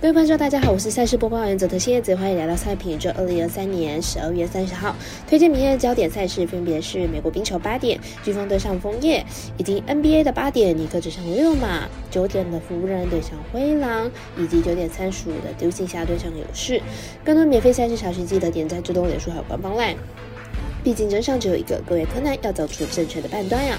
各位观众，大家好，我是赛事播报员泽特新叶子，欢迎来到赛评。这二零二三年十二月三十号，推荐明天的焦点赛事分别是美国冰球八点，飓风对上枫叶，以及 NBA 的八点，尼克对上六马，九点的湖人对上灰狼，以及九点三十五的丢星侠对上勇士。更多免费赛事查询，记得点赞、追踪、脸书还有官方 LINE。毕竟真相只有一个，各位柯南要走出正确的判断呀。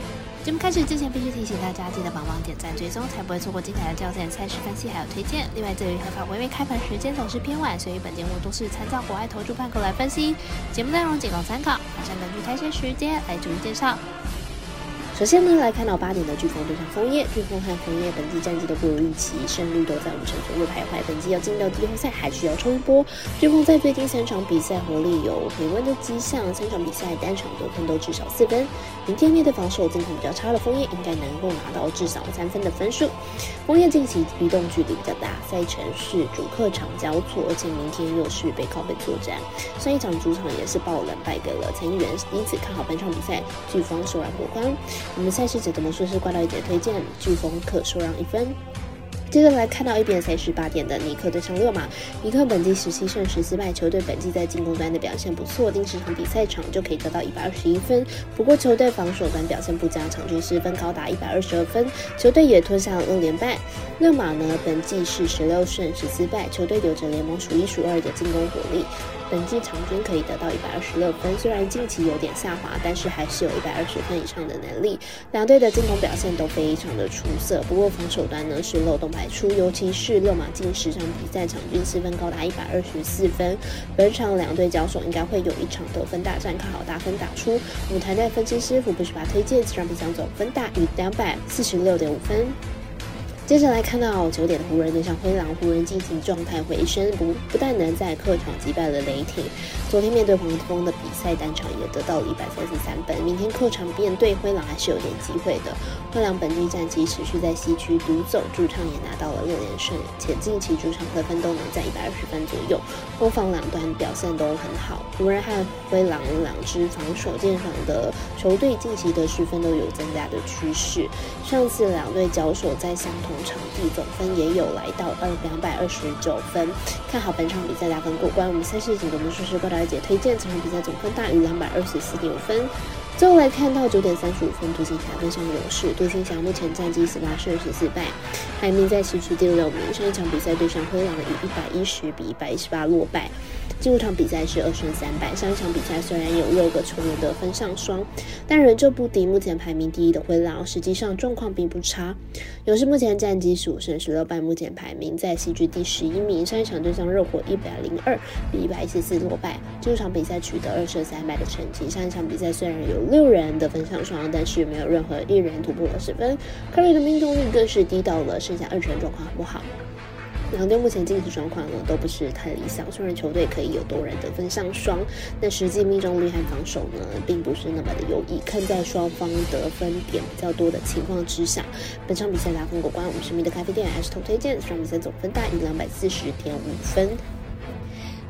节目开始之前，必须提醒大家记得帮忙点赞、追踪，才不会错过精彩的焦点赛事分析还有推荐。另外，这里合法微微开盘时间总是偏晚，所以本节目都是参照国外投注盘口来分析。节目内容仅供参考，马上根据开赛时间来逐一介绍。首先呢，来看到八点的飓风对上枫叶，飓风和枫叶本季战绩都不如预期，胜率都在五成左右徘徊。本季要进到季后赛，还需要冲一波。飓风在最近三场比赛火力有回温的迹象，三场比赛单场得分都至少四分。明天面对防守近况比较差的枫叶，应该能够拿到至少三分的分。数。枫叶近期移动距离比较大，赛程是主客场交错，而且明天又是背靠背作战。上一场主场也是爆冷败给了参议员，因此看好本场比赛飓风首然过关。我们赛事者的魔术师挂到一点推荐，飓风可受让一分。接着来看到一边赛事八点的尼克对上勒马，尼克本季十七胜十四败，球队本季在进攻端的表现不错，定十场比赛场就可以得到一百二十一分。不过球队防守端表现不佳，场均失分高达一百二十二分，球队也吞下了二连败。勒马呢，本季是十六胜十四败，球队有着联盟数一数二的进攻火力。本季场均可以得到一百二十六分，虽然近期有点下滑，但是还是有一百二十分以上的能力。两队的进攻表现都非常的出色，不过防守端呢是漏洞百出，尤其是六马近十场比赛场均失分高达一百二十四分。本场两队交手应该会有一场得分大战，看好大分打出。舞台内分析师傅不是把推荐，这场比赛总分大于两百四十六点五分。接着来看到九点的湖人对上灰狼，湖人进行状态回升，不不但能在客场击败了雷霆，昨天面对黄蜂的比赛单场也得到了一百三十三分，明天客场面对灰狼还是有点机会的。灰狼本季战绩持续在西区独走，主场也拿到了六连胜，且近期主场得分都能在一百二十分左右，攻防两端表现都很好。湖人和灰狼两支防守见长的球队近期的失分都有增加的趋势，上次两队交手在相同。场地总分也有来到二两百二十九分，看好本场比赛打分过关。我们赛事锦的魔术师高大姐推荐这场比赛总分大于两百二十四点五分。最后来看到九点三十五分，独行侠对上勇士。独行侠目前战绩十八胜十四败，排名在西区第六名。上一场比赛对上灰狼以一百一十比一百一十八落败。进入场比赛是二胜三败。上一场比赛虽然有六个球员得分上双，但仍旧不敌目前排名第一的灰狼。实际上状况并不差。勇士目前战绩十五胜十六败，目前排名在西区第十一名。上一场对上热火一百零二比一百一十四落败。进入场比赛取得二胜三败的成绩。上一场比赛虽然有六人得分上双，但是没有任何一人突破了十分。科瑞的命中率更是低到了剩下二成，状况很不好。两队目前竞技状况呢都不是太理想，虽然球队可以有多人得分上双，但实际命中率和防守呢并不是那么的优异。看在双方得分点比较多的情况之下，本场比赛打分过关，我们神秘的咖啡店还是投推荐，这场比赛总分大于两百四十点五分。